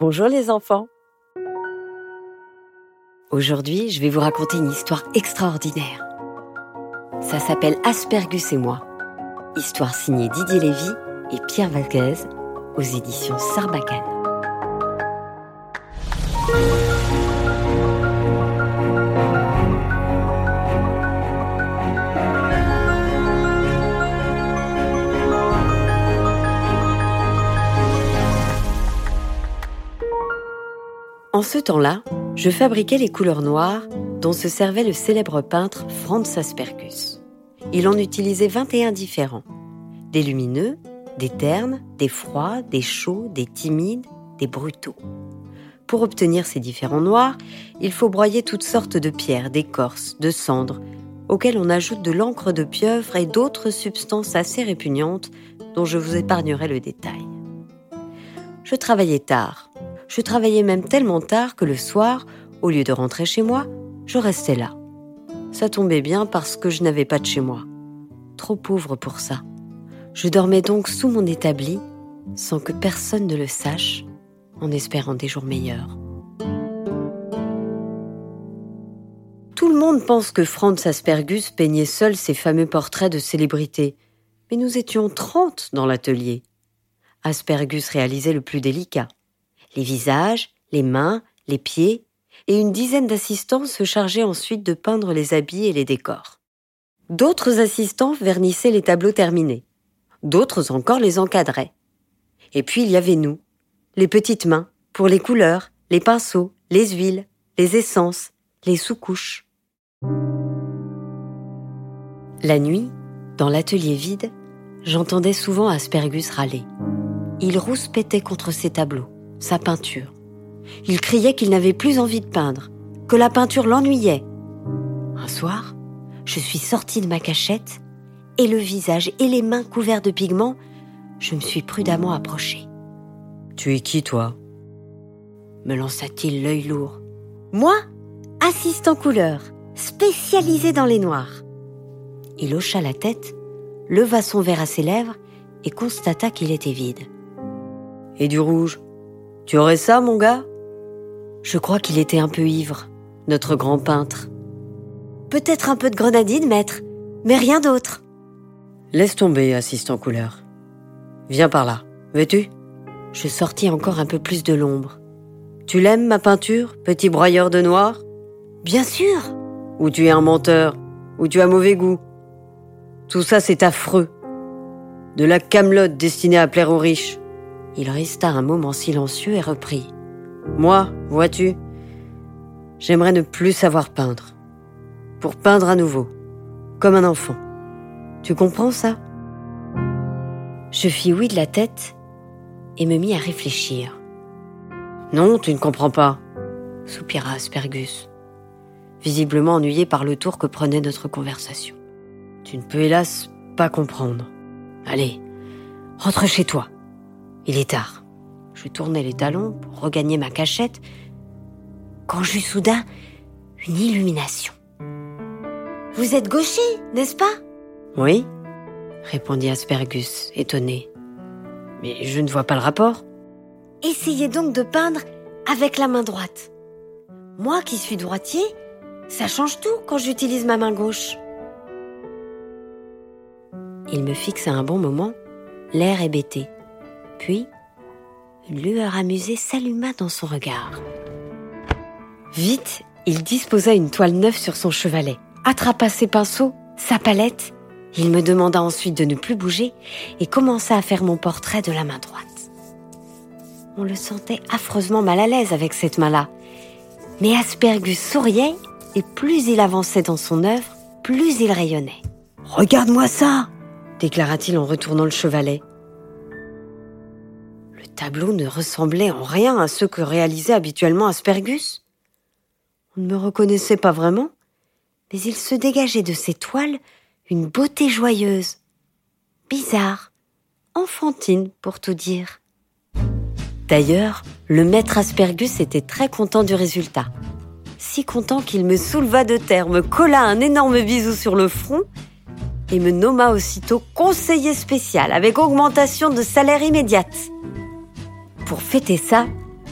Bonjour les enfants. Aujourd'hui, je vais vous raconter une histoire extraordinaire. Ça s'appelle Aspergus et moi. Histoire signée Didier Lévy et Pierre Valquez aux éditions Sarbacane. En ce temps-là, je fabriquais les couleurs noires dont se servait le célèbre peintre Franz Aspergus. Il en utilisait 21 différents. Des lumineux, des ternes, des froids, des chauds, des timides, des brutaux. Pour obtenir ces différents noirs, il faut broyer toutes sortes de pierres, d'écorces, de cendres, auxquelles on ajoute de l'encre de pieuvre et d'autres substances assez répugnantes dont je vous épargnerai le détail. Je travaillais tard, je travaillais même tellement tard que le soir, au lieu de rentrer chez moi, je restais là. Ça tombait bien parce que je n'avais pas de chez moi. Trop pauvre pour ça. Je dormais donc sous mon établi, sans que personne ne le sache, en espérant des jours meilleurs. Tout le monde pense que Franz Aspergus peignait seul ses fameux portraits de célébrités, mais nous étions trente dans l'atelier. Aspergus réalisait le plus délicat les visages, les mains, les pieds, et une dizaine d'assistants se chargeaient ensuite de peindre les habits et les décors. D'autres assistants vernissaient les tableaux terminés. D'autres encore les encadraient. Et puis il y avait nous, les petites mains, pour les couleurs, les pinceaux, les huiles, les essences, les sous-couches. La nuit, dans l'atelier vide, j'entendais souvent Aspergus râler. Il rouspétait contre ses tableaux sa peinture. Il criait qu'il n'avait plus envie de peindre, que la peinture l'ennuyait. Un soir, je suis sortie de ma cachette et le visage et les mains couverts de pigments, je me suis prudemment approchée. Tu es qui, toi? Me lança-t-il l'œil lourd. Moi, assistant couleur, spécialisé dans les noirs. Il hocha la tête, leva son verre à ses lèvres et constata qu'il était vide. Et du rouge? Tu aurais ça, mon gars? Je crois qu'il était un peu ivre, notre grand peintre. Peut-être un peu de grenadine, maître, mais rien d'autre. Laisse tomber, assistant couleur. Viens par là, veux-tu? Je sortis encore un peu plus de l'ombre. Tu l'aimes, ma peinture, petit broyeur de noir? Bien sûr Ou tu es un menteur Ou tu as mauvais goût? Tout ça, c'est affreux. De la camelote destinée à plaire aux riches. Il resta un moment silencieux et reprit. Moi, vois-tu, j'aimerais ne plus savoir peindre. Pour peindre à nouveau, comme un enfant. Tu comprends ça? Je fis oui de la tête et me mis à réfléchir. Non, tu ne comprends pas, soupira Aspergus, visiblement ennuyé par le tour que prenait notre conversation. Tu ne peux hélas pas comprendre. Allez, rentre chez toi. Il est tard. Je tournais les talons pour regagner ma cachette quand j'eus soudain une illumination. Vous êtes gaucher, n'est-ce pas? Oui, répondit Aspergus, étonné. Mais je ne vois pas le rapport. Essayez donc de peindre avec la main droite. Moi qui suis droitier, ça change tout quand j'utilise ma main gauche. Il me fixa un bon moment, l'air hébété. Puis, une lueur amusée s'alluma dans son regard. Vite, il disposa une toile neuve sur son chevalet, attrapa ses pinceaux, sa palette. Il me demanda ensuite de ne plus bouger et commença à faire mon portrait de la main droite. On le sentait affreusement mal à l'aise avec cette main-là. Mais Aspergus souriait et plus il avançait dans son œuvre, plus il rayonnait. Regarde-moi ça déclara-t-il en retournant le chevalet tableau ne ressemblait en rien à ceux que réalisait habituellement Aspergus. On ne me reconnaissait pas vraiment, mais il se dégageait de ces toiles une beauté joyeuse, bizarre, enfantine pour tout dire. D'ailleurs, le maître Aspergus était très content du résultat. Si content qu'il me souleva de terre, me colla un énorme bisou sur le front et me nomma aussitôt conseiller spécial avec augmentation de salaire immédiate. Pour fêter ça,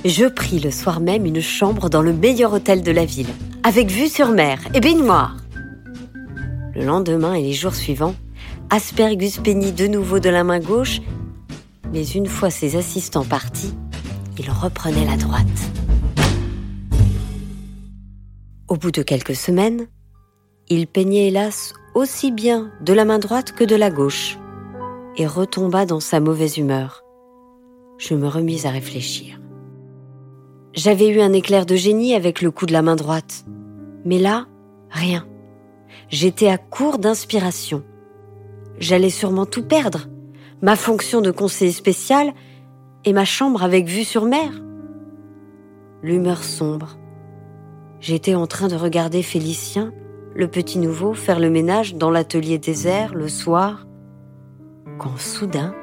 je pris le soir même une chambre dans le meilleur hôtel de la ville, avec vue sur mer et baignoire. Le lendemain et les jours suivants, Aspergus peignit de nouveau de la main gauche, mais une fois ses assistants partis, il reprenait la droite. Au bout de quelques semaines, il peignait hélas aussi bien de la main droite que de la gauche, et retomba dans sa mauvaise humeur. Je me remis à réfléchir. J'avais eu un éclair de génie avec le coup de la main droite, mais là, rien. J'étais à court d'inspiration. J'allais sûrement tout perdre, ma fonction de conseiller spécial et ma chambre avec vue sur mer. L'humeur sombre. J'étais en train de regarder Félicien, le petit nouveau, faire le ménage dans l'atelier désert le soir, quand soudain,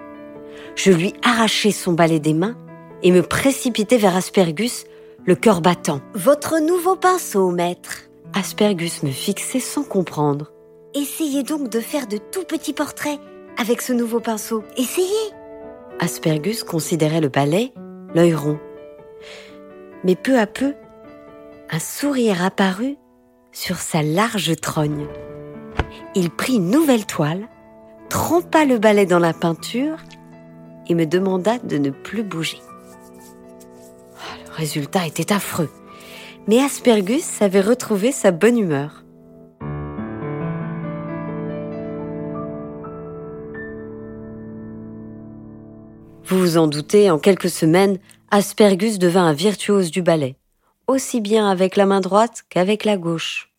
je lui arrachai son balai des mains et me précipitai vers Aspergus, le cœur battant. Votre nouveau pinceau, maître. Aspergus me fixait sans comprendre. Essayez donc de faire de tout petits portraits avec ce nouveau pinceau. Essayez Aspergus considérait le balai, l'œil rond. Mais peu à peu, un sourire apparut sur sa large trogne. Il prit une nouvelle toile, trempa le balai dans la peinture et me demanda de ne plus bouger. Ah, le résultat était affreux, mais Aspergus avait retrouvé sa bonne humeur. Vous vous en doutez, en quelques semaines, Aspergus devint un virtuose du ballet, aussi bien avec la main droite qu'avec la gauche.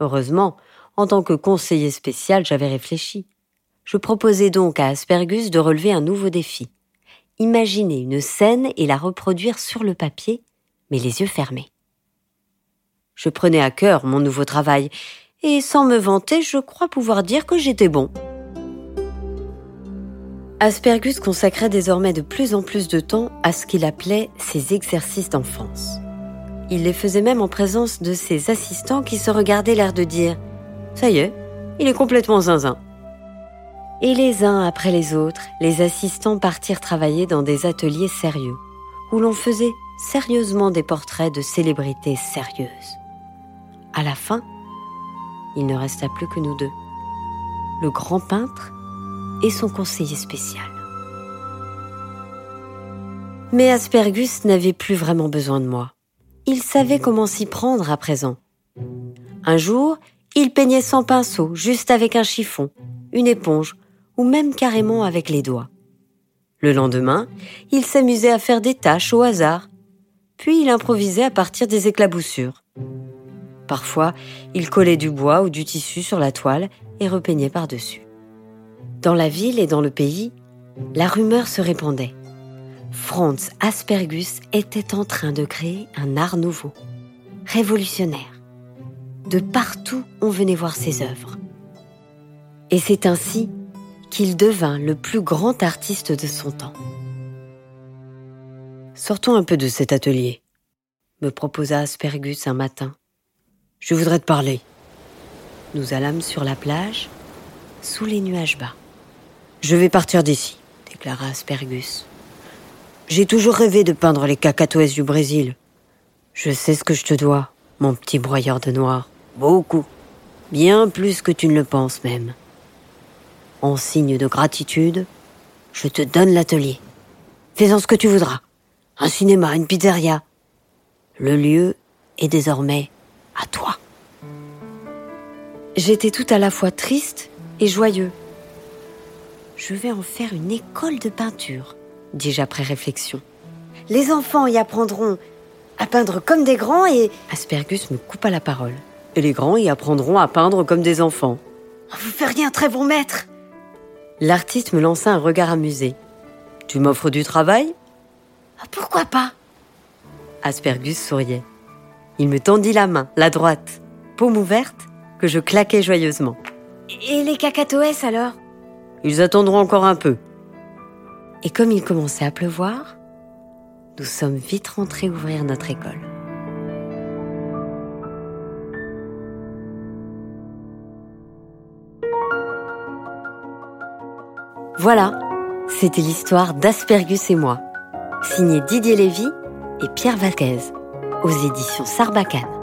Heureusement, en tant que conseiller spécial, j'avais réfléchi. Je proposai donc à Aspergus de relever un nouveau défi. Imaginer une scène et la reproduire sur le papier, mais les yeux fermés. Je prenais à cœur mon nouveau travail, et sans me vanter, je crois pouvoir dire que j'étais bon. Aspergus consacrait désormais de plus en plus de temps à ce qu'il appelait ses exercices d'enfance. Il les faisait même en présence de ses assistants qui se regardaient l'air de dire ⁇ Ça y est, il est complètement zinzin ⁇ et les uns après les autres, les assistants partirent travailler dans des ateliers sérieux, où l'on faisait sérieusement des portraits de célébrités sérieuses. À la fin, il ne resta plus que nous deux, le grand peintre et son conseiller spécial. Mais Aspergus n'avait plus vraiment besoin de moi. Il savait comment s'y prendre à présent. Un jour, il peignait sans pinceau, juste avec un chiffon, une éponge ou même carrément avec les doigts. Le lendemain, il s'amusait à faire des tâches au hasard, puis il improvisait à partir des éclaboussures. Parfois, il collait du bois ou du tissu sur la toile et repeignait par-dessus. Dans la ville et dans le pays, la rumeur se répandait. Franz Aspergus était en train de créer un art nouveau, révolutionnaire. De partout, on venait voir ses œuvres. Et c'est ainsi qu'il devint le plus grand artiste de son temps. Sortons un peu de cet atelier, me proposa Aspergus un matin. Je voudrais te parler. Nous allâmes sur la plage, sous les nuages bas. Je vais partir d'ici, déclara Aspergus. J'ai toujours rêvé de peindre les cacatoès du Brésil. Je sais ce que je te dois, mon petit broyeur de noir. Beaucoup. Bien plus que tu ne le penses même. En signe de gratitude, je te donne l'atelier. Fais-en ce que tu voudras. Un cinéma, une pizzeria. Le lieu est désormais à toi. J'étais tout à la fois triste et joyeux. Je vais en faire une école de peinture, dis-je après réflexion. Les enfants y apprendront à peindre comme des grands et... Aspergus me coupa la parole. Et les grands y apprendront à peindre comme des enfants. Vous feriez un très bon maître L'artiste me lança un regard amusé. Tu m'offres du travail? Ah, Pourquoi pas? Aspergus souriait. Il me tendit la main, la droite, paume ouverte, que je claquais joyeusement. Et les cacatoès alors? Ils attendront encore un peu. Et comme il commençait à pleuvoir, nous sommes vite rentrés ouvrir notre école. Voilà, c'était l'histoire d'Aspergus et moi, signé Didier Lévy et Pierre Vaquez aux éditions Sarbacane.